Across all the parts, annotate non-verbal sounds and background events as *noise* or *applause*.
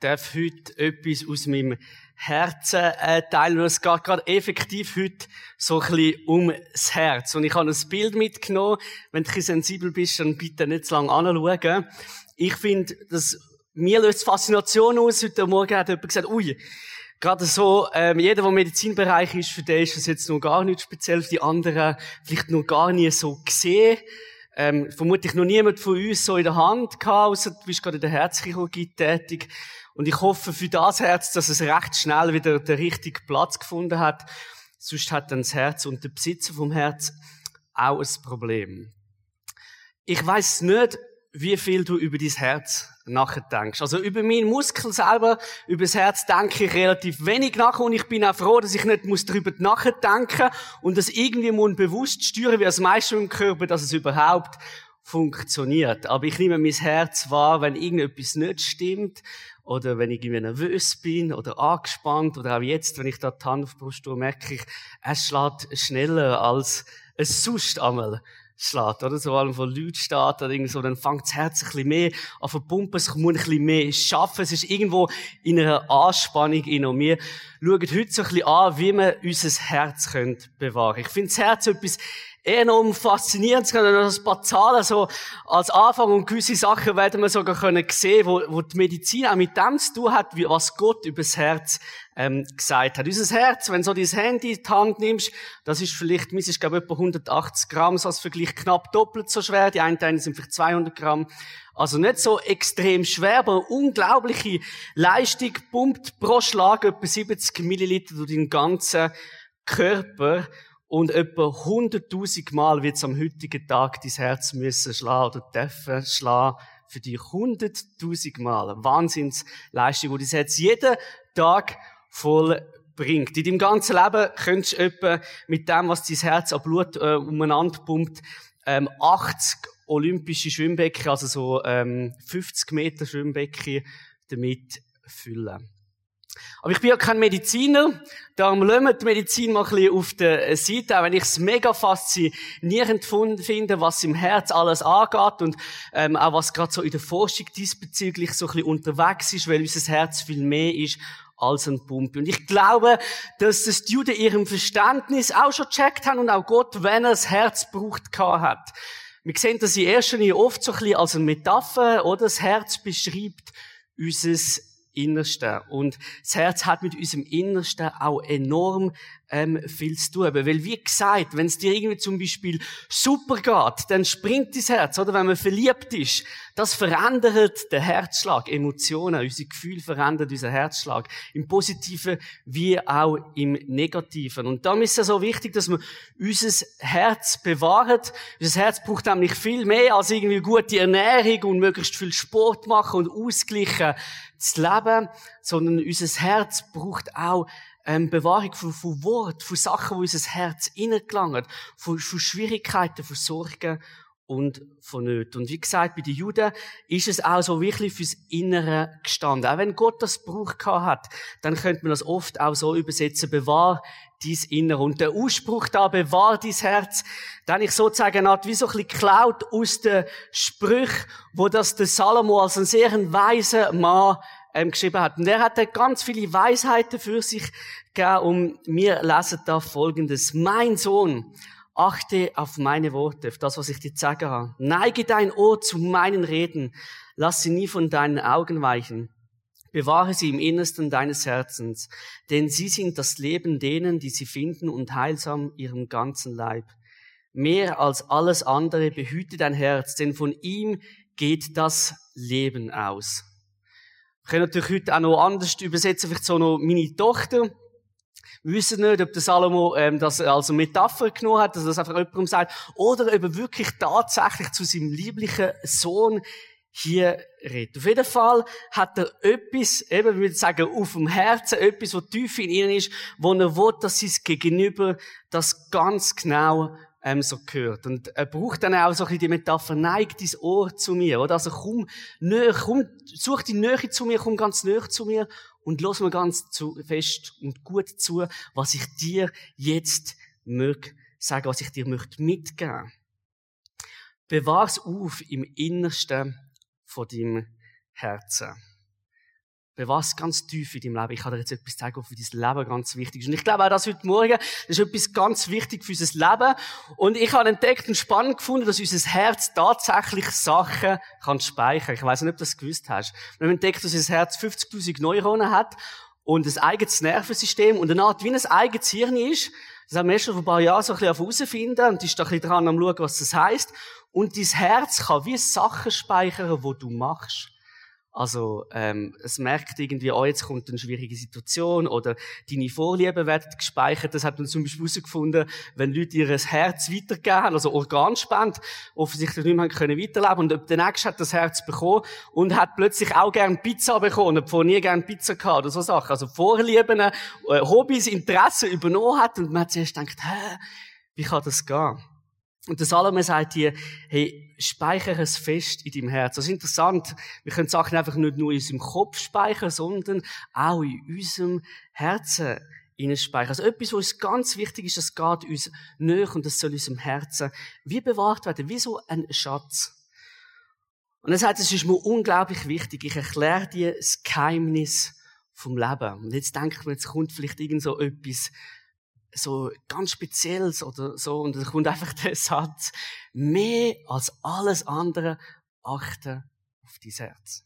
darf heute etwas aus meinem Herzen äh, teilen. Es geht gerade effektiv heute so ein bisschen um das Herz. Und ich habe ein Bild mitgenommen. Wenn du ein sensibel bist, dann bitte nicht zu lange anschauen. Ich finde, dass mir löst Faszination aus. Heute Morgen hat jemand gesagt, ui, gerade so, ähm, jeder, der im Medizinbereich ist, für den ist das jetzt noch gar nicht speziell, für die anderen vielleicht noch gar nie so gesehen ähm, vermutlich noch niemand von uns so in der Hand gehabt, außer du bist gerade in der Herzchirurgie tätig. Und ich hoffe für das Herz, dass es recht schnell wieder den richtigen Platz gefunden hat. Sonst hat dann das Herz und der Besitzer vom Herz auch ein Problem. Ich weiß nicht, wie viel du über dein Herz nachdenkst. Also über meinen Muskel selber, über das Herz denke ich relativ wenig nach und ich bin auch froh, dass ich nicht muss darüber nachdenken und das irgendwie muss bewusst steuern, wie das meiste im Körper, dass es überhaupt funktioniert. Aber ich nehme mein Herz wahr, wenn irgendetwas nicht stimmt oder wenn ich irgendwie nervös bin oder angespannt oder auch jetzt, wenn ich da die Hand auf die Brust tue, merke ich, es schlägt schneller als es sonst einmal schlägt, oder? So allem von Leuten steht oder irgendwie so, dann fängt das Herz ein bisschen mehr an zu pumpen, es muss ein bisschen mehr schaffen, es ist irgendwo in einer Anspannung in und wir schauen heute so ein bisschen an, wie wir unser Herz bewahren können. Ich finde das Herz etwas enorm faszinierend. Es können ein paar Zahlen so als Anfang und gewisse Sachen werden wir sogar können sehen, wo, wo die Medizin auch mit dem zu tun hat, wie, was Gott über das Herz ähm, gesagt hat. Unser Herz, wenn so dein Handy in die Hand nimmst, das ist vielleicht, meins ist glaube etwa 180 Gramm, so als Vergleich knapp doppelt so schwer. Die einen sind vielleicht 200 Gramm. Also nicht so extrem schwer, aber unglaubliche Leistung pumpt pro Schlag etwa 70 Milliliter durch den ganzen Körper. Und etwa 100.000 Mal wird es am heutigen Tag dein Herz müssen schlagen oder dürfen schlagen. Für die 100.000 Mal. Wahnsinnsleistung, die dein Herz jeden Tag voll bringt. In deinem ganzen Leben könntest du etwa mit dem, was dein Herz an Blut äh, umeinander pumpt, ähm, 80 olympische Schwimmbecken, also so ähm, 50 Meter Schwimmbecken damit füllen. Aber ich bin ja kein Mediziner, darum lassen wir die Medizin mal ein bisschen auf der Seite, auch wenn ich es mega faszinierend finde, was im Herz alles angeht und ähm, auch was gerade so in der Forschung diesbezüglich so ein bisschen unterwegs ist, weil unser Herz viel mehr ist als ein Pumpe. Und ich glaube, dass das die Juden ihrem Verständnis auch schon gecheckt haben und auch Gott, wenn er das Herz braucht, hat. Wir sehen das in erster Linie oft so ein bisschen als eine Metapher, oder? Das Herz beschreibt unser Innersten. Und das Herz hat mit unserem Innersten auch enorm ähm, viel zu tun. Weil, wie gesagt, wenn es dir irgendwie zum Beispiel super geht, dann springt das Herz, oder? Wenn man verliebt ist, das verändert den Herzschlag, Emotionen, unser Gefühl verändert unseren Herzschlag. Im Positiven wie auch im Negativen. Und darum ist es so wichtig, dass wir unser Herz bewahren. Unser Herz braucht nämlich viel mehr als irgendwie gute Ernährung und möglichst viel Sport machen und ausgleichen zu leben, sondern unser Herz braucht auch ähm, Bewahrung von, von Wort, von Sachen, die unser Herz innengelangen, von, von Schwierigkeiten, von Sorgen und von Nöten. Und wie gesagt, bei den Juden ist es auch so wirklich fürs Innere gestanden. Auch wenn Gott das Brauch hat, dann könnte man das oft auch so übersetzen, bewahr dein Innere. Und der Ausspruch da, bewahr dein Herz, den ich sozusagen hat, wie so ein bisschen geklaut aus den Sprüchen, wo das der Salomo als ein sehr weiser Mann ähm, geschrieben hat. Und er hat ganz viele Weisheiten für sich gegeben und wir lesen da Folgendes. Mein Sohn, achte auf meine Worte, auf das, was ich dir sagen habe. Neige dein Ohr zu meinen Reden. Lass sie nie von deinen Augen weichen. Bewahre sie im Innersten deines Herzens, denn sie sind das Leben denen, die sie finden und heilsam ihrem ganzen Leib. Mehr als alles andere behüte dein Herz, denn von ihm geht das Leben aus. Wir können natürlich heute auch noch anders übersetzen, vielleicht so noch meine Tochter. Wir wissen nicht, ob der Salomo ähm, das als Metapher genommen hat, dass das einfach jemandem sagt, oder ob er wirklich tatsächlich zu seinem lieblichen Sohn hier redet. Auf jeden Fall hat er etwas, eben, wir würden sagen, auf dem Herzen, etwas, was tief in ihnen ist, wo er will, dass sein Gegenüber das ganz genau ähm, so gehört. Und er braucht dann auch so ein bisschen die Metapher, neig dein Ohr zu mir, oder? Also komm näher, komm, such die Nähe zu mir, komm ganz näher zu mir und lass mir ganz zu, fest und gut zu, was ich dir jetzt mög sagen, was ich dir möchte mitgeben. Bewahr's auf im Innersten von deinem Herzen. Bewusst ganz tief in deinem Leben. Ich kann dir jetzt etwas zeigen, was für dein Leben ganz wichtig ist. Und ich glaube auch, dass heute Morgen, das ist etwas ganz wichtig für unser Leben. Und ich habe entdeckt und spannend gefunden, dass unser Herz tatsächlich Sachen kann speichern. Ich weiß nicht, ob du das gewusst hast. Wir haben entdeckt, dass unser Herz 50.000 Neuronen hat und ein eigenes Nervensystem und eine Art wie ein eigenes Hirn ist. Das haben wir erst vor ein paar Jahren so ein bisschen herausfinden und ist da ein bisschen dran am schauen, was das heisst. Und dein Herz kann wie Sachen speichern, die du machst. Also, ähm, es merkt irgendwie, oh, jetzt kommt eine schwierige Situation oder deine Vorlieben werden gespeichert. Das hat man zum Beispiel herausgefunden, wenn Leute ihr Herz weitergeben also Organspende, offensichtlich nicht mehr können weiterleben und der Nächste hat das Herz bekommen und hat plötzlich auch gern Pizza bekommen, obwohl nie gern Pizza gehabt oder so Sachen. Also Vorlieben, äh, Hobbys, Interessen übernommen hat und man hat zuerst gedacht, hä, wie kann das gehen? Und der Salome sagt hier, hey, speichere es fest in deinem Herz. Das ist interessant. Wir können Sachen einfach nicht nur in unserem Kopf speichern, sondern auch in unserem Herzen speichern. Also etwas, was uns ganz wichtig ist, das geht uns näher und das soll unserem Herzen wie bewahrt werden, wie so ein Schatz. Und er sagt, es ist mir unglaublich wichtig. Ich erkläre dir das Geheimnis vom Leben. Und jetzt denkt man, jetzt kommt vielleicht irgend so etwas so ganz Spezielles oder so. Und dann kommt einfach der Satz, mehr als alles andere achte auf dein Herz.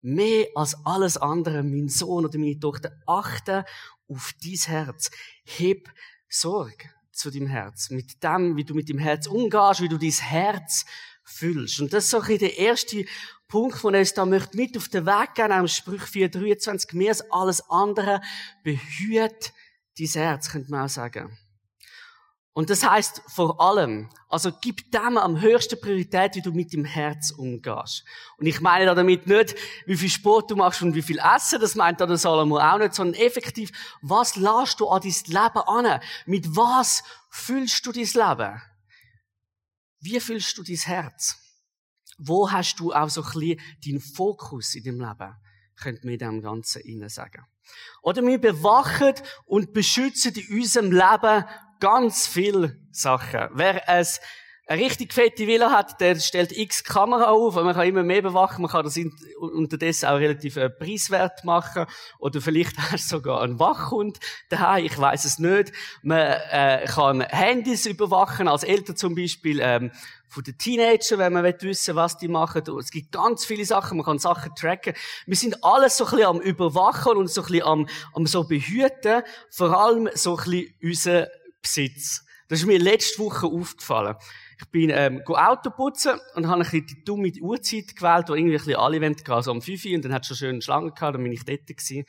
Mehr als alles andere, mein Sohn oder meine Tochter, achte auf dein Herz. Heb Sorge zu deinem Herz. Mit dem, wie du mit dem Herz umgehst, wie du dein Herz fühlst. Und das ist so ein der erste Punkt, von uns da möchte mit auf den Weg gehen, am Sprüch 4,23, mehr als alles andere, behüt dein Herz, könnte man auch sagen. Und das heißt vor allem, also gib dem am höchsten Priorität, wie du mit dem Herz umgehst. Und ich meine damit nicht, wie viel Sport du machst und wie viel Essen, das meint der Salomo auch nicht, sondern effektiv, was lässt du an dein Leben an? Mit was füllst du dein Leben? Wie füllst du dein Herz? Wo hast du auch so ein bisschen deinen Fokus in deinem Leben? Könnte man in dem Ganzen innen sagen. Oder wir bewachen und beschützen in unserem Leben ganz viele Sachen. Wer es eine richtig fette Villa hat, der stellt x Kamera auf und man kann immer mehr bewachen, man kann das unterdessen auch relativ preiswert machen oder vielleicht *laughs* hast du sogar einen Wachhund daheim, ich weiß es nicht. Man äh, kann Handys überwachen, als Eltern zum Beispiel ähm, von den Teenagern, wenn man wissen was die machen. Es gibt ganz viele Sachen, man kann Sachen tracken. Wir sind alles so ein bisschen am Überwachen und so ein bisschen am, am so behüten, vor allem so ein bisschen unser Besitz. Das ist mir letzte Woche aufgefallen. Ich bin ähm, Auto putzen und habe ein bisschen die dumme Uhrzeit gewählt, wo irgendwie ein bisschen alle wollen, also um 5 Uhr, und dann hat es schon schön Schlange gehabt, dann bin ich dort gewesen.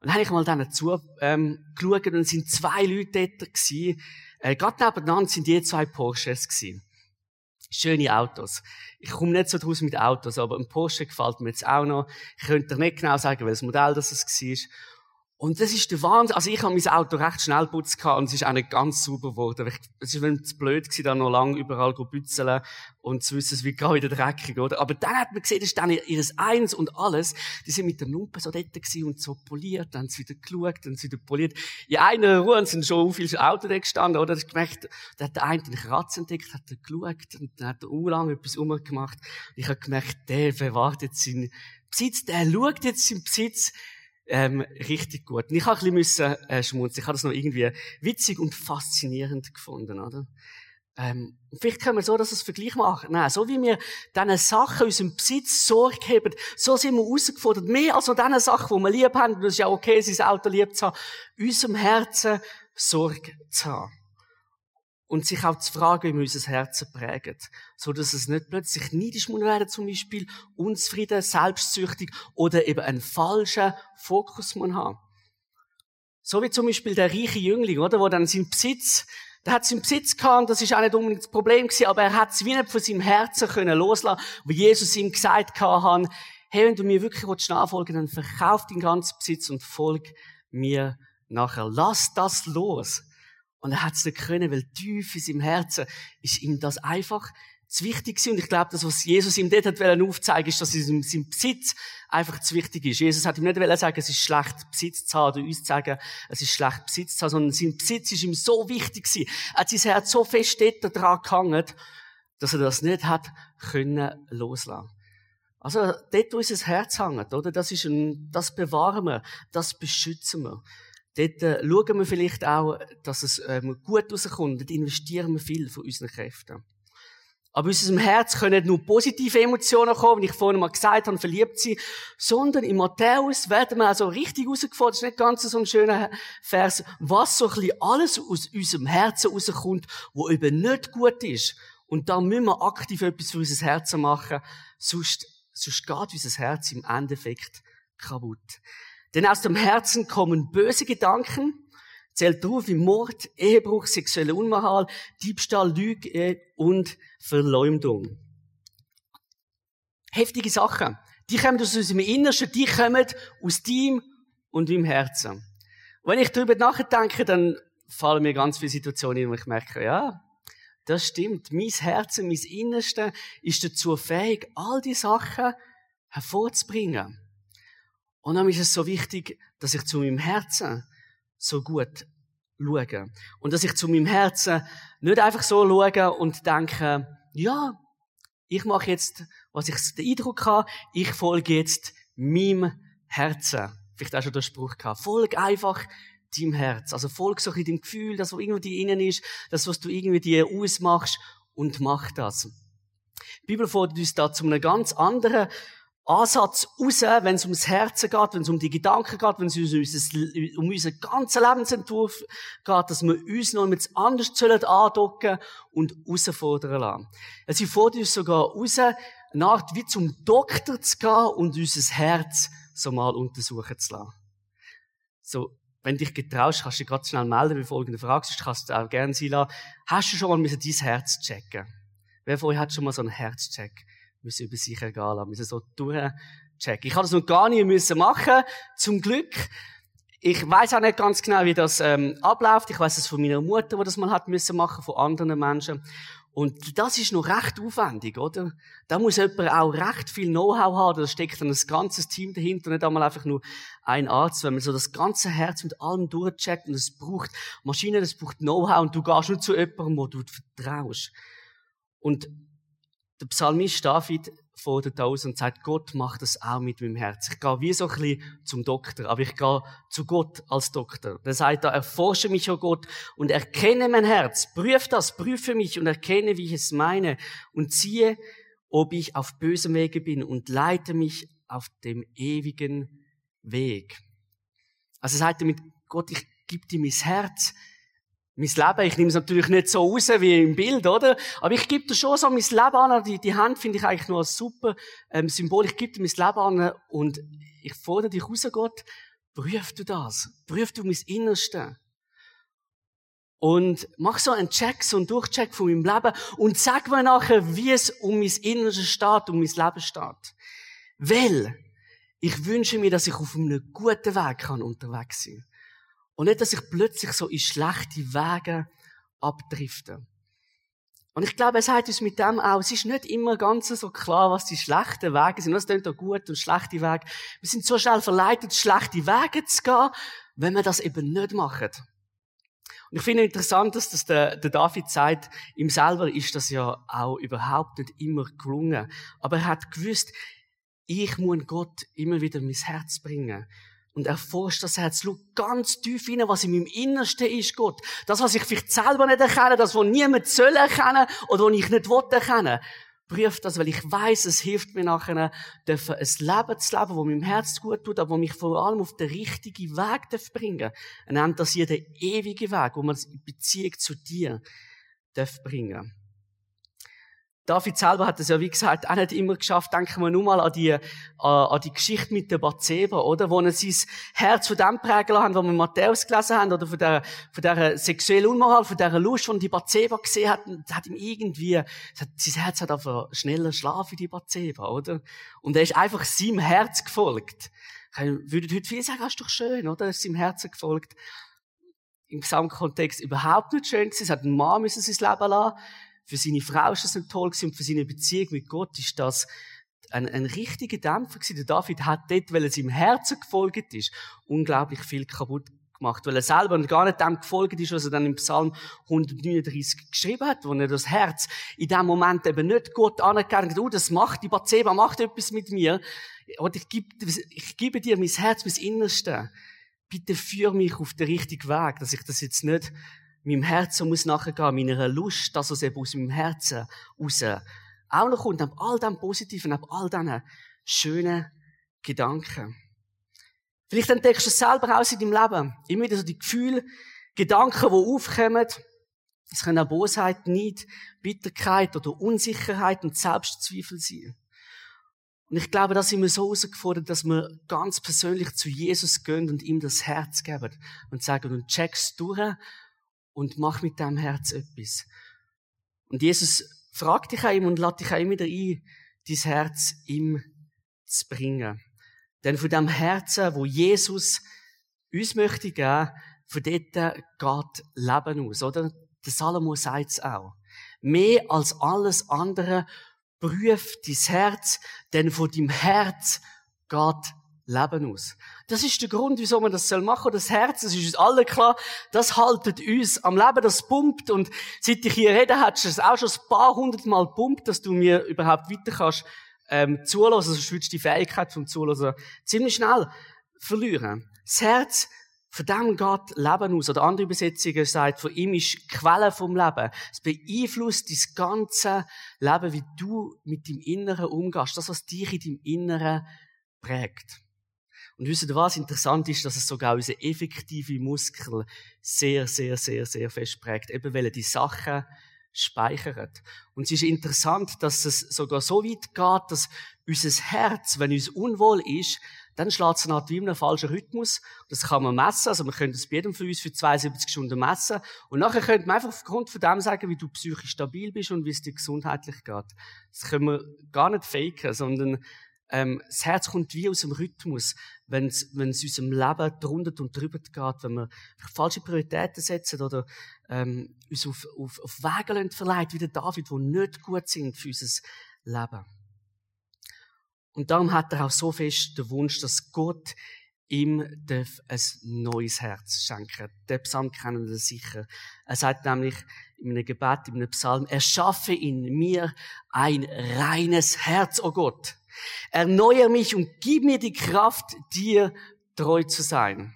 Und dann habe ich mal dann zu, ähm, geschaut und es sind zwei Leute dort gewesen. Äh, gerade nebeneinander sind die zwei Porsches gewesen. Schöne Autos. Ich komme nicht so draus mit Autos, aber ein Porsche gefällt mir jetzt auch noch. Ich könnte nicht genau sagen, welches Modell das war. Und das ist der Wahnsinn. Also ich habe mein Auto recht schnell putzt und es ist auch nicht ganz sauber geworden. Es ist wenn es blöd gewesen, da noch lang überall zu bützeln und zu wissen, es wird gerade wieder dreckig, oder? Aber dann hat man gesehen, das ist dann ihres Eins und alles. Die sind mit der Lumpe so dort und so poliert, dann haben sie wieder geschaut, dann sie wieder poliert. In einer Ruhe sind schon viele Autos da gestanden, oder? Ich gemerkt, da hat der eine einen Kratz entdeckt, hat er geschaut und dann hat er urlang etwas umgemacht. Ich habe gemerkt, der verwahrt jetzt seinen Besitz, der schaut jetzt seinen Besitz, ähm, richtig gut. Und ich habe ein bisschen müssen, äh, schmunzeln. Ich habe das noch irgendwie witzig und faszinierend gefunden, oder? Ähm, vielleicht können wir so dass wir Vergleich machen. Nein, so wie wir diesen Sachen unserem Besitz Sorge haben, so sind wir herausgefordert. Mehr als an diesen Sachen, die wir lieb haben, das ist ja okay, sein Auto lieb zu haben, unserem Herzen Sorge zu haben und sich auch zu fragen, wie wir unser Herzen prägen. So dass es nicht plötzlich neidisch muss werden, zum Beispiel, unzufrieden, selbstsüchtig oder eben einen falschen Fokus muss haben. So wie zum Beispiel der reiche Jüngling, oder? Wo dann sein Besitz, der hat seinen Besitz gehabt, das ist auch nicht unbedingt das Problem gewesen, aber er hat es wie nicht von seinem Herzen können loslassen, wo Jesus ihm gesagt hat, hey, wenn du mir wirklich nachfolgen willst, dann verkauf deinen ganzen Besitz und folg mir nachher. Lass das los. Und er hat es nicht können, weil tief in seinem Herzen ist ihm das einfach zu wichtig gewesen. Und ich glaube, das, was Jesus ihm dort hat aufzeigen ist, dass ihm sein Besitz einfach zu wichtig ist. Jesus hat ihm nicht sagen, es ist schlecht, Besitz zu haben, oder uns zu sagen, es ist schlecht, Besitz zu haben, sondern sein Besitz ist ihm so wichtig gewesen. Er hat sein Herz so fest dort dran gehangen, dass er das nicht hat können loslassen. Also, dort, wo unser Herz hängt, oder? Das ist ein, das bewahren wir, das beschützen wir. Dort äh, schauen wir vielleicht auch, dass es ähm, gut rauskommt. Dort investieren wir viel von unseren Kräften. Aber aus unserem Herz können nur positive Emotionen kommen, wie ich vorhin mal gesagt habe, verliebt sein, sondern in Matthäus werden wir also richtig rausgefordert, das ist nicht ganz so ein schöner Vers, was so ein bisschen alles aus unserem Herzen rauskommt, wo eben nicht gut ist. Und da müssen wir aktiv etwas für unser Herz machen, sonst, sonst geht unser Herz im Endeffekt kaputt. Denn aus dem Herzen kommen böse Gedanken, zählt drauf wie Mord, Ehebruch, sexuelle Unmoral, Diebstahl, Lüge und Verleumdung. Heftige Sachen. Die kommen aus unserem Innersten, die kommen aus deinem und deinem Herzen. Wenn ich darüber nachdenke, dann fallen mir ganz viele Situationen, wo ich merke, ja, das stimmt. Mein Herzen, mein Innerste ist dazu fähig, all die Sachen hervorzubringen. Und dann ist es so wichtig, dass ich zu meinem Herzen so gut schaue. Und dass ich zu meinem Herzen nicht einfach so schaue und denke, ja, ich mache jetzt, was ich den Eindruck habe, ich folge jetzt meinem Herzen. Vielleicht auch schon der Spruch gehabt. Folge einfach deinem Herz. Also folge so ein deinem Gefühl, das, was irgendwie innen ist, das, was du irgendwie dir ausmachst und mach das. Die Bibel fordert uns da zu einem ganz anderen Ansatz raus, wenn es ums Herzen geht, wenn es um die Gedanken geht, wenn es um, unser, unseren ganzen Lebensentwurf geht, dass wir uns noch mit anders andocken und herausfordern lassen. Sie fordern uns sogar raus, eine Art wie zum Doktor zu gehen und unser Herz so mal untersuchen zu lassen. So, wenn dich getraust, kannst du dich ganz schnell melden bei folgender Frage, sonst kannst du auch gerne sie lassen. Hast du schon mal dein Herz checken? Wer von euch hat schon mal so einen Herzcheck? Müssen über sich ergehen lassen, müssen so durchchecken. Ich habe das noch gar nicht müssen machen, zum Glück. Ich weiß auch nicht ganz genau, wie das ähm, abläuft. Ich weiß es von meiner Mutter, die das mal hat müssen machen, von anderen Menschen. Und das ist noch recht aufwendig, oder? Da muss jemand auch recht viel Know-how haben. Da steckt dann ein ganzes Team dahinter, nicht einmal einfach nur ein Arzt. Wenn man so das ganze Herz mit allem durchcheckt und es braucht Maschinen, es braucht Know-how und du gehst nur zu jemandem, wo du vertraust. Und der Psalmist David fordert aus und sagt, Gott macht das auch mit meinem Herz. Ich gehe wie so ein bisschen zum Doktor, aber ich gehe zu Gott als Doktor. Der sagt da, erforsche mich, oh Gott, und erkenne mein Herz. Prüf das, prüfe mich und erkenne, wie ich es meine und ziehe, ob ich auf bösem Wege bin und leite mich auf dem ewigen Weg. Also sagt er mit Gott, ich gebe dir mein Herz, mein Leben, ich nehme es natürlich nicht so raus wie im Bild, oder? Aber ich gebe dir schon so mein Leben an. Die, die Hand finde ich eigentlich nur ein super ähm, Symbol. Ich gebe dir mein Leben an und ich fordere dich raus, Gott, prüf du das. Prüf du mein Innerste. Und mach so einen Check, so einen Durchcheck von meinem Leben und sag mir nachher, wie es um mein Innerste steht, um mein Leben steht. Weil ich wünsche mir, dass ich auf einem guten Weg kann unterwegs sein kann. Und nicht, dass ich plötzlich so in schlechte Wege abdrifte. Und ich glaube, er sagt uns mit dem auch, es ist nicht immer ganz so klar, was die schlechten Wege sind. Was klingt da gut und schlechte Wege? Wir sind so schnell verleitet, schlechte Wege zu gehen, wenn wir das eben nicht machen. Und ich finde interessant, dass das der, der David sagt, ihm selber ist das ja auch überhaupt nicht immer gelungen. Aber er hat gewusst, ich muss Gott immer wieder mein Herz bringen und erforscht das Herz. Schau ganz tief hinein, was in meinem Innersten ist, Gott. Das, was ich vielleicht selber nicht erkenne, das, was niemand soll erkennen oder was ich nicht will erkennen. Prüf das, weil ich weiß, es hilft mir nachher, ein Leben zu leben, das meinem Herz gut tut, aber wo mich vor allem auf den richtigen Weg bringen darf. Er nennt das hier den ewigen Weg, wo man in Beziehung zu dir bringen darf. David selber hat es ja, wie gesagt, auch nicht immer geschafft. Denken wir nur mal an die, an die Geschichte mit der Bathseba, oder? Wo er sein Herz von dem prägen haben, was wir Matthäus gelesen haben, oder von der, von der sexuellen Unmoral, von der Lust, die die Bathseba gesehen hat, hat ihm irgendwie, hat, sein Herz hat einfach schneller schlafen die Bathseba, oder? Und er ist einfach seinem Herz gefolgt. Ich würde heute viel sagen, das ist doch schön, oder? Er ist seinem Herzen gefolgt. Im Gesamtkontext überhaupt nicht schön gewesen. Es hat einen Mann müssen sein Leben lassen. Für seine Frau ist das nicht toll gewesen und für seine Beziehung mit Gott ist das ein, ein richtiger Dämpfer gewesen. Der David hat dort, weil er seinem Herzen gefolgt ist, unglaublich viel kaputt gemacht, weil er selber gar nicht dem gefolgt ist, was er dann im Psalm 139 geschrieben hat, wo er das Herz in dem Moment eben nicht Gott anerkennt, hat, oh, das macht, die Bathseba macht etwas mit mir, und ich gebe, ich gebe dir mein Herz, mein Innerste. Bitte führ mich auf den richtigen Weg, dass ich das jetzt nicht meinem Herzen muss nachgehen, meiner Lust, dass es eben aus meinem Herzen raus auch noch kommt, ab all dem Positiven, ab all diesen schönen Gedanken. Vielleicht entdeckst du es selber aus in deinem Leben. Immer wieder so die Gefühle, Gedanken, die aufkommen. Es können auch Bosheit, Neid, Bitterkeit oder Unsicherheit und Selbstzweifel sein. Und ich glaube, da sind wir so herausgefordert, dass wir ganz persönlich zu Jesus gehen und ihm das Herz geben und sagen, und check's durch und mach mit deinem Herz etwas. Und Jesus fragt dich auch ihm und lädt dich auch immer wieder ein, dein Herz ihm zu bringen. Denn von dem Herzen, wo Jesus uns möchte geben, von dort geht Leben aus, oder? Der Salomo sagt es auch. Mehr als alles andere prüft dein Herz, denn von deinem Herz geht Leben aus. Das ist der Grund, wieso man das machen soll. Das Herz, das ist uns alle klar, das haltet uns am Leben, das pumpt. Und seit ich hier rede, hat es auch schon ein paar hundert Mal pumpt, dass du mir überhaupt weiter kannst ähm, zulassen, sonst würdest du die Fähigkeit vom Zulassen ziemlich schnell verlieren. Das Herz, von dem geht Leben aus. Oder andere Übersetzungen sagt, von ihm ist Quelle vom Leben. Es beeinflusst dein ganze Leben, wie du mit dem Inneren umgehst. Das, was dich in deinem Inneren prägt. Und wisst ihr was? Interessant ist, dass es sogar unsere effektive Muskel sehr, sehr, sehr, sehr fest prägt. Eben weil er die Sachen speichert. Und es ist interessant, dass es sogar so weit geht, dass unser Herz, wenn uns unwohl ist, dann schlägt es nach wie einem falschen Rhythmus. Das kann man messen. Also man könnte es bei jedem von uns für 72 Stunden messen. Und nachher könnte man einfach aufgrund von dem sagen, wie du psychisch stabil bist und wie es dir gesundheitlich geht. Das können wir gar nicht faken, sondern ähm, das Herz kommt wie aus dem Rhythmus, wenn es unserem Leben drunter und drüber geht, wenn wir falsche Prioritäten setzen oder ähm, uns auf, auf, auf Wege verleiht, wie der David, die nicht gut sind für unser Leben. Und darum hat er auch so fest den Wunsch, dass Gott ihm darf ein neues Herz schenken. Der Psalm kennen wir sicher. Er sagt nämlich in einem Gebet, in einem Psalm, erschaffe in mir ein reines Herz, o oh Gott. Erneuere mich und gib mir die Kraft, dir treu zu sein.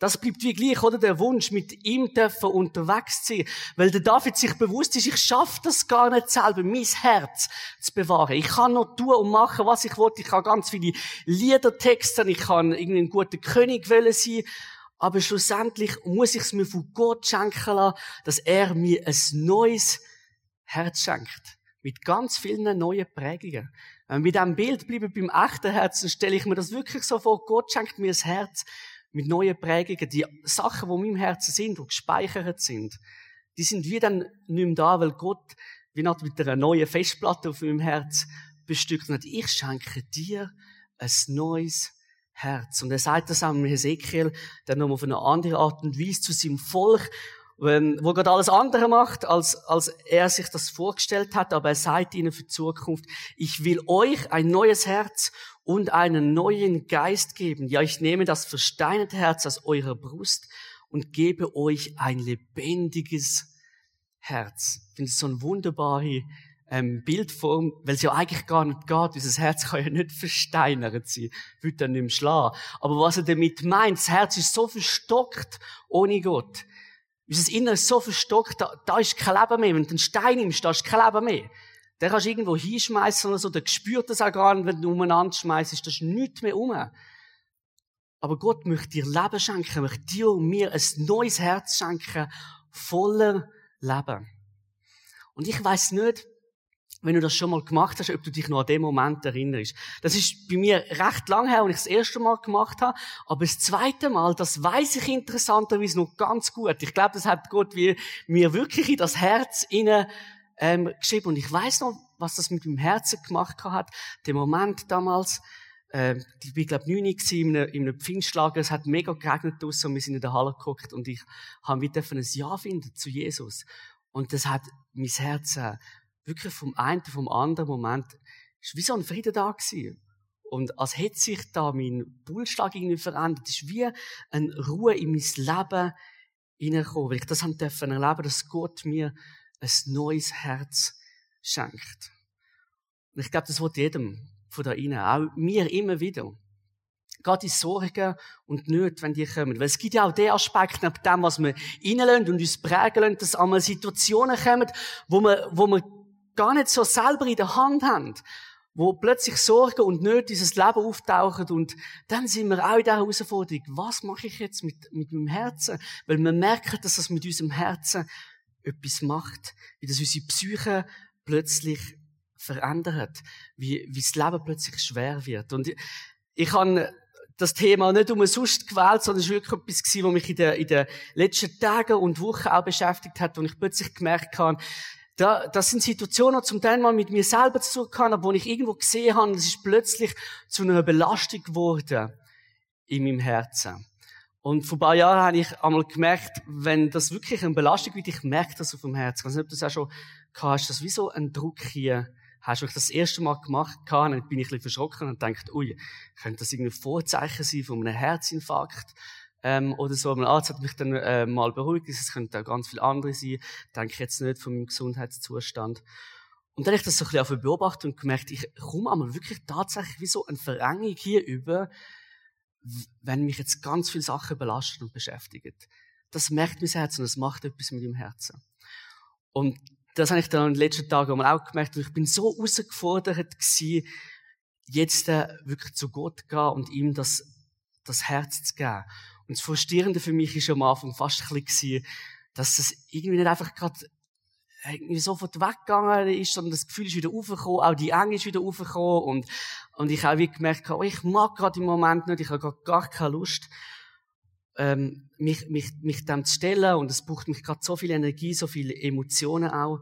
Das bleibt wie gleich, oder? Der Wunsch, mit ihm dürfen unterwegs zu sein. Weil der David sich bewusst ist, ich schaffe das gar nicht selber, mein Herz zu bewahren. Ich kann noch tun und machen, was ich will. Ich kann ganz viele Lieder texten. Ich kann irgendwie ein guter König sein. Aber schlussendlich muss ich es mir von Gott schenken lassen, dass er mir ein neues Herz schenkt. Mit ganz vielen neuen Prägungen. Wir mit diesem Bild bleiben beim echten Herzen, stelle ich mir das wirklich so vor, Gott schenkt mir ein Herz mit neuen Prägungen. Die Sachen, die in meinem Herzen sind, die gespeichert sind, die sind wie dann nicht mehr da, weil Gott wie nicht mit einer neuen Festplatte auf meinem Herz bestückt hat. Ich schenke dir ein neues Herz. Und er sagt das auch im Hesekiel, dann nochmal auf eine andere Art und Weise zu seinem Volk, wo Gott alles andere macht, als, als er sich das vorgestellt hat, aber er sagt ihnen für die Zukunft, ich will euch ein neues Herz und einen neuen Geist geben. Ja, ich nehme das versteinerte Herz aus eurer Brust und gebe euch ein lebendiges Herz. Ich finde es so eine wunderbare ähm, Bildform, weil es ja eigentlich gar nicht geht. Dieses Herz kann ja nicht versteinert sein, wird dann nicht mehr schlagen. Aber was er damit meint, das Herz ist so verstockt ohne Gott. Unser Inneres ist so verstockt, da, da ist kein Leben mehr. Wenn du einen Stein nimmst, da ist kein Leben mehr. Den kannst du irgendwo hinschmeißen oder so, der spürt das auch gar nicht, wenn du umeinander schmeißt, da ist nichts mehr um. Aber Gott möchte dir Leben schenken, möchte dir und mir ein neues Herz schenken, voller Leben. Und ich weiß nicht, wenn du das schon mal gemacht hast, ob du dich noch an den Moment erinnerst. Das ist bei mir recht lang her, als ich das erste Mal gemacht habe. Aber das zweite Mal, das weiß ich interessanterweise noch ganz gut. Ich glaube, das hat Gott mir wirklich in das Herz inne ähm, geschrieben. Und ich weiß noch, was das mit meinem Herzen gemacht hat. Der Moment damals, äh, ich bin, glaube neun in einem, in einem Pfingstlager, es hat mega geregnet draussen und wir sind in der Halle geguckt und ich habe wieder ein Ja finden zu Jesus. Und das hat mein Herz äh, wirklich vom einen vom anderen Moment, ist wie so ein Frieden da gewesen. Und als hätte sich da mein Pulsschlag irgendwie verändert. Es ist wie eine Ruhe in mein Leben hineingekommen, weil ich das haben dürfen erleben, dass Gott mir ein neues Herz schenkt. Und ich glaube, das wird jedem von da innen, auch mir immer wieder. Gerade die Sorgen und Nöte, wenn die kommen. Weil es gibt ja auch den Aspekt, neben dem, was wir reinlassen und uns prägen lassen, dass einmal Situationen kommen, wo wir, wo wir gar nicht so selber in der Hand haben. Wo plötzlich Sorgen und Nöte unser Leben auftauchen und dann sind wir auch in der Herausforderung. Was mache ich jetzt mit, mit meinem Herzen? Weil wir merken, dass das mit unserem Herzen etwas macht. Wie das unsere Psyche plötzlich verändert. Wie, wie das Leben plötzlich schwer wird. Und ich, ich habe das Thema nicht umsonst gewählt, sondern es war wirklich etwas, gewesen, was mich in den, in den letzten Tagen und Wochen auch beschäftigt hat, wo ich plötzlich gemerkt habe, da, das sind Situationen, die zum Teil mal mit mir selber zu tun haben, wo ich irgendwo gesehen habe, es ist plötzlich zu einer Belastung geworden in meinem Herzen. Und vor ein paar Jahren habe ich einmal gemerkt, wenn das wirklich eine Belastung wird, ich merke das auf dem Herzen. Ich weiß nicht, ob du das auch schon gehabt hast, das wie so ein Druck hier hast du ich das erste Mal gemacht gehabt, dann bin ich ein bisschen verschrocken und dachte, ui, könnte das irgendwie Vorzeichen sein von einem Herzinfarkt? Ähm, oder so. Mein Arzt hat mich dann äh, mal beruhigt, es könnte auch ganz viel andere sein, denke ich jetzt nicht von meinem Gesundheitszustand. Und dann habe ich das so ein bisschen beobachtet und gemerkt, ich komme einmal wirklich tatsächlich wie so eine Verengung hier über, wenn mich jetzt ganz viele Sachen belastet und beschäftigen. Das merkt mein Herz und das macht etwas mit dem Herzen. Und das habe ich dann in den letzten Tagen auch gemerkt. Und ich bin so herausgefordert gewesen, jetzt äh, wirklich zu Gott gehen und ihm das, das Herz zu geben. Und das Frustrierende für mich ist am Anfang fast ein bisschen, dass es irgendwie nicht einfach gerade irgendwie sofort weggegangen ist, sondern das Gefühl ist wieder aufgekommen, auch die Enge ist wieder aufgekommen und, und ich habe wie gemerkt, oh, ich mag gerade im Moment nicht, ich habe gerade gar keine Lust ähm, mich, mich, mich dem zu stellen und es braucht mich gerade so viel Energie, so viele Emotionen auch.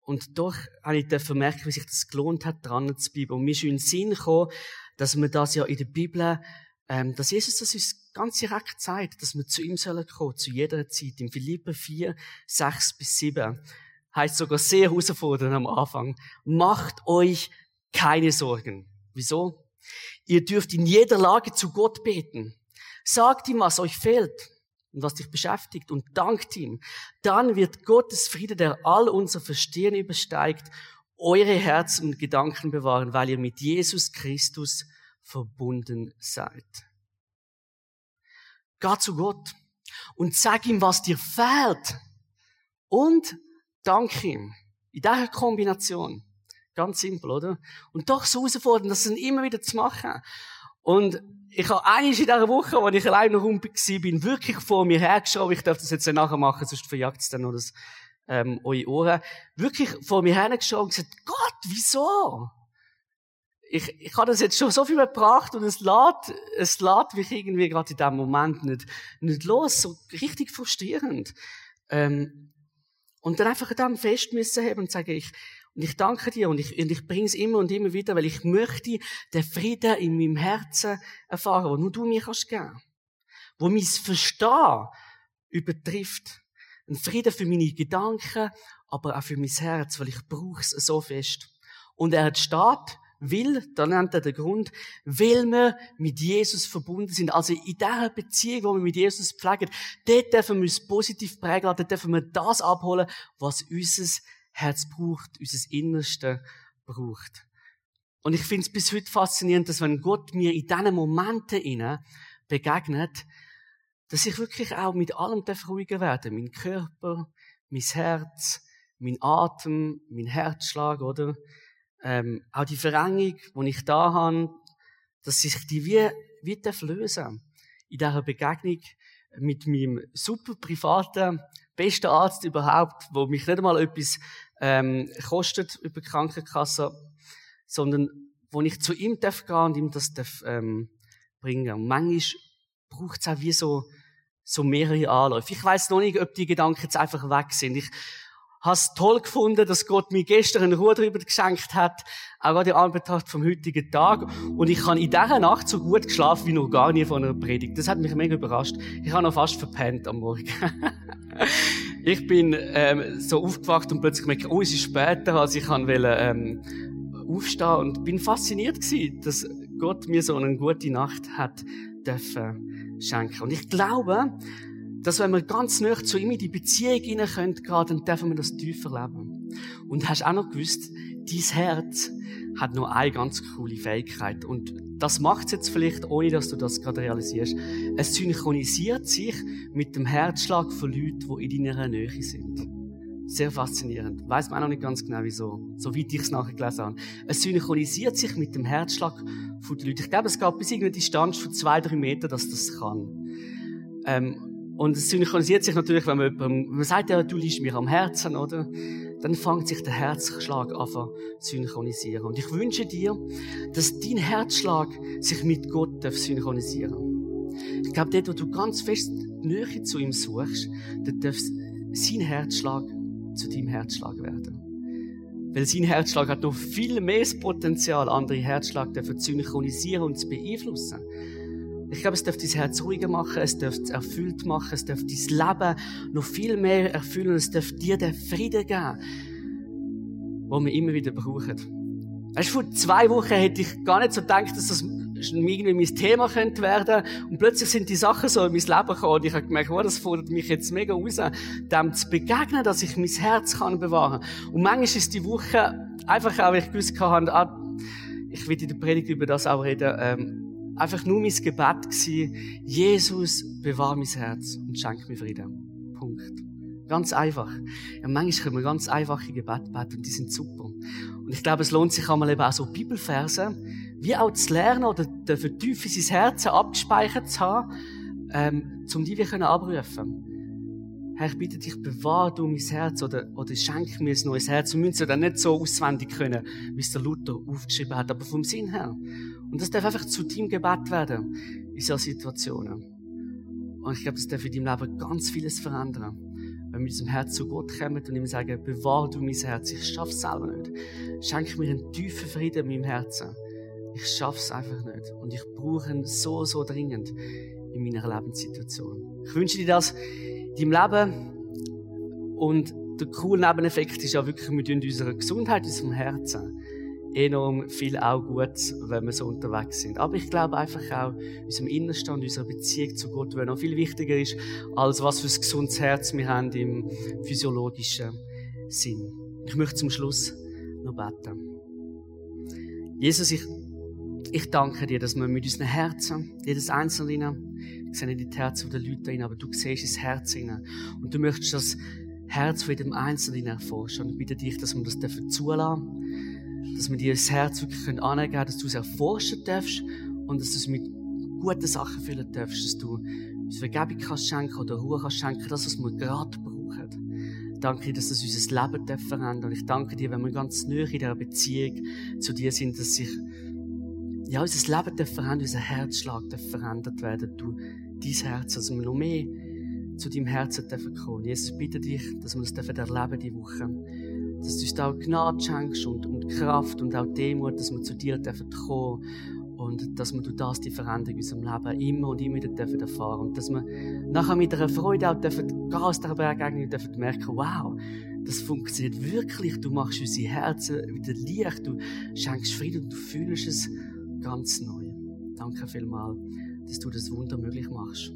Und doch habe ich merken, wie sich das gelohnt hat, dran zu bleiben. Und mir ist in den Sinn gekommen, dass man das ja in der Bibel, ähm, dass Jesus das uns ganz direkt zeigt, dass wir zu ihm sollen kommen, zu jeder Zeit. In Philipper 4, 6 bis 7 heißt sogar sehr herausfordernd am Anfang. Macht euch keine Sorgen. Wieso? Ihr dürft in jeder Lage zu Gott beten. Sagt ihm, was euch fehlt und was dich beschäftigt und dankt ihm. Dann wird Gottes Friede, der all unser Verstehen übersteigt, eure Herzen und Gedanken bewahren, weil ihr mit Jesus Christus verbunden seid. Geh zu Gott und sag ihm, was dir fehlt und dank ihm. In dieser Kombination. Ganz simpel, oder? Und doch so herausfordernd, das immer wieder zu machen. Und ich habe eines in dieser Woche, als ich allein noch rum bin wirklich vor mir hergeschaut. Ich darf das jetzt nachher machen, sonst verjagt es dann noch das, ähm, eure Ohren. Wirklich vor mir hergeschaut und gesagt, Gott, wieso? Ich, ich habe das jetzt schon so viel gebracht und es lädt, es lädt mich irgendwie gerade in diesem Moment nicht, nicht los. So richtig frustrierend. Ähm, und dann einfach an dem fest müssen haben und sagen, ich, und ich danke dir und ich, und ich bringe es immer und immer wieder, weil ich möchte den Frieden in meinem Herzen erfahren, wo nur du mir kannst geben. Wo mein Verstehen übertrifft. Ein Frieden für meine Gedanken, aber auch für mein Herz, weil ich brauche es so fest. Und er hat will, da nennt er den Grund, weil wir mit Jesus verbunden sind. Also in dieser Beziehung, wo wir mit Jesus pflegen, dort dürfen wir uns positiv prägen, dort dürfen wir das abholen, was unser Herz braucht, unser Innerste braucht. Und ich finde es bis heute faszinierend, dass wenn Gott mir in diesen Momenten begegnet, dass ich wirklich auch mit allem ruhiger werden Mein Körper, mein Herz, mein Atem, mein Herzschlag, oder? Ähm, auch die Verengung, die ich da habe, dass sich die wie, wie lösen In dieser Begegnung mit meinem super privaten, besten Arzt überhaupt, wo mich nicht einmal etwas ähm, kostet über die Krankenkasse, sondern wo ich zu ihm darf gehen und ihm das darf, ähm, bringen. Und manchmal braucht es auch wie so, so mehrere Anläufe. Ich weiß noch nicht, ob die Gedanken jetzt einfach weg sind. Ich habe es toll gefunden, dass Gott mir gestern eine Ruhe darüber geschenkt hat, auch gerade in Anbetracht vom heutigen Tag. Und ich habe in dieser Nacht so gut geschlafen wie noch gar nie von einer Predigt. Das hat mich mega überrascht. Ich habe noch fast verpennt am Morgen. *laughs* ich bin ähm, so aufgewacht und plötzlich gemerkt, oh, es ist später, als ich wollte, ähm, aufstehen und bin fasziniert gewesen, dass Gott mir so eine gute Nacht hat dürfen schenken. Und ich glaube, dass wenn wir ganz nah zu ihm in die Beziehung hinein können, dann dürfen wir das tiefer leben. Und hast auch noch gewusst, dein Herz hat nur eine ganz coole Fähigkeit. Und das macht es jetzt vielleicht, ohne dass du das gerade realisierst. Es synchronisiert sich mit dem Herzschlag von Leuten, die in deiner Nähe sind. Sehr faszinierend. Weiß man auch noch nicht ganz genau, wieso. So weit ich es nachher gelesen habe. Es synchronisiert sich mit dem Herzschlag von den Leuten. Ich glaube, es gab bis irgendeine Distanz von zwei, drei Metern, dass das kann. Ähm, und es synchronisiert sich natürlich, wenn man, wenn man sagt, ja, du liegst mir am Herzen, oder? Dann fängt sich der Herzschlag an zu synchronisieren. Und ich wünsche dir, dass dein Herzschlag sich mit Gott synchronisieren darf. Ich glaube, dort, wo du ganz fest Nähe zu ihm suchst, dort darf sein Herzschlag zu deinem Herzschlag werden. Weil sein Herzschlag hat noch viel mehr Potenzial, andere Herzschlag zu synchronisieren und zu beeinflussen. Ich glaube, es darf dein Herz ruhiger machen, es darf es erfüllt machen, es darf dein Leben noch viel mehr erfüllen, es darf dir den Frieden geben, den wir immer wieder brauchen. Weißt du, vor zwei Wochen hätte ich gar nicht so gedacht, dass das irgendwie mein Thema könnte werden. Und plötzlich sind die Sachen so in mein Leben gekommen. Und ich habe gemerkt, oh, das fordert mich jetzt mega raus, dem zu begegnen, dass ich mein Herz kann bewahren kann. Und manchmal ist die Woche einfach auch, weil ich gewusst habe, ah, ich will in der Predigt über das auch reden, ähm, einfach nur mein Gebet gewesen, Jesus, bewahr mein Herz und schenk mir Frieden. Punkt. Ganz einfach. Ja, manchmal können wir ganz einfache Gebete beten und die sind super. Und ich glaube, es lohnt sich einmal eben auch so Bibelverse, wie auch zu lernen oder den Vertiefen sein Herz abgespeichert zu haben, ähm, um die wir können abrufen Herr, ich bitte dich, bewahr du mein Herz oder, oder schenk mir ein neues Herz. Wir müssen es dann nicht so auswendig können, wie es der Luther aufgeschrieben hat, aber vom Sinn her. Und das darf einfach zu deinem Gebet werden, in solchen Situationen. Und ich glaube, das darf in deinem Leben ganz vieles verändern. Wenn wir mit unserem Herz zu Gott kommen und ihm sagen, bewahr du mein Herz, ich schaff's selber nicht. Schenk mir einen tiefen Frieden in meinem Herzen ich schaff's einfach nicht. Und ich brauche ihn so, so dringend in meiner Lebenssituation. Ich wünsche dir das in deinem Leben. Und der coole Nebeneffekt ist ja wirklich, wir tun unserer Gesundheit, unserem Herzen enorm viel auch gut, wenn wir so unterwegs sind. Aber ich glaube einfach auch, unserem Innerstand, unserer Beziehung zu Gott, die noch viel wichtiger ist, als was für ein gesundes Herz wir haben im physiologischen Sinn. Ich möchte zum Schluss noch beten. Jesus, ich ich danke dir, dass wir mit unseren Herzen, jedes Einzelne, ich sehe nicht die Herzen der Leute rein, aber du siehst das Herz rein. Und du möchtest das Herz von jedem Einzelnen erforschen. Und ich bitte dich, dass wir das dürfen zulassen, dass wir dir das Herz wirklich können angeben können, dass du es erforschen darfst und dass du es mit guten Sachen füllen darfst, dass du uns Vergebung kannst schenken oder Ruhe kannst schenken, das, was wir gerade brauchen. Danke dir, dass das unser Leben verändert. Und ich danke dir, wenn wir ganz neu in dieser Beziehung zu dir sind, dass sich ja, unser Leben darf verändern, unser Herzschlag darf verändert werden. Du, dein Herz, dass wir noch mehr zu deinem Herzen dürfen kommen. Jesus, bitte dich, dass wir das dürfen erleben diese Woche. Dass du uns da auch Gnade schenkst und, und Kraft und auch Demut, dass wir zu dir dürfen kommen und dass wir das, die Veränderung in unserem Leben immer und immer wieder dürfen erfahren und dass wir nachher mit einer Freude auch dürfen Gas der Bergung dürfen merken, wow, das funktioniert wirklich, du machst unsere Herzen wieder leicht, du schenkst Frieden und du fühlst es ganz neu. Danke vielmals, dass du das Wunder möglich machst.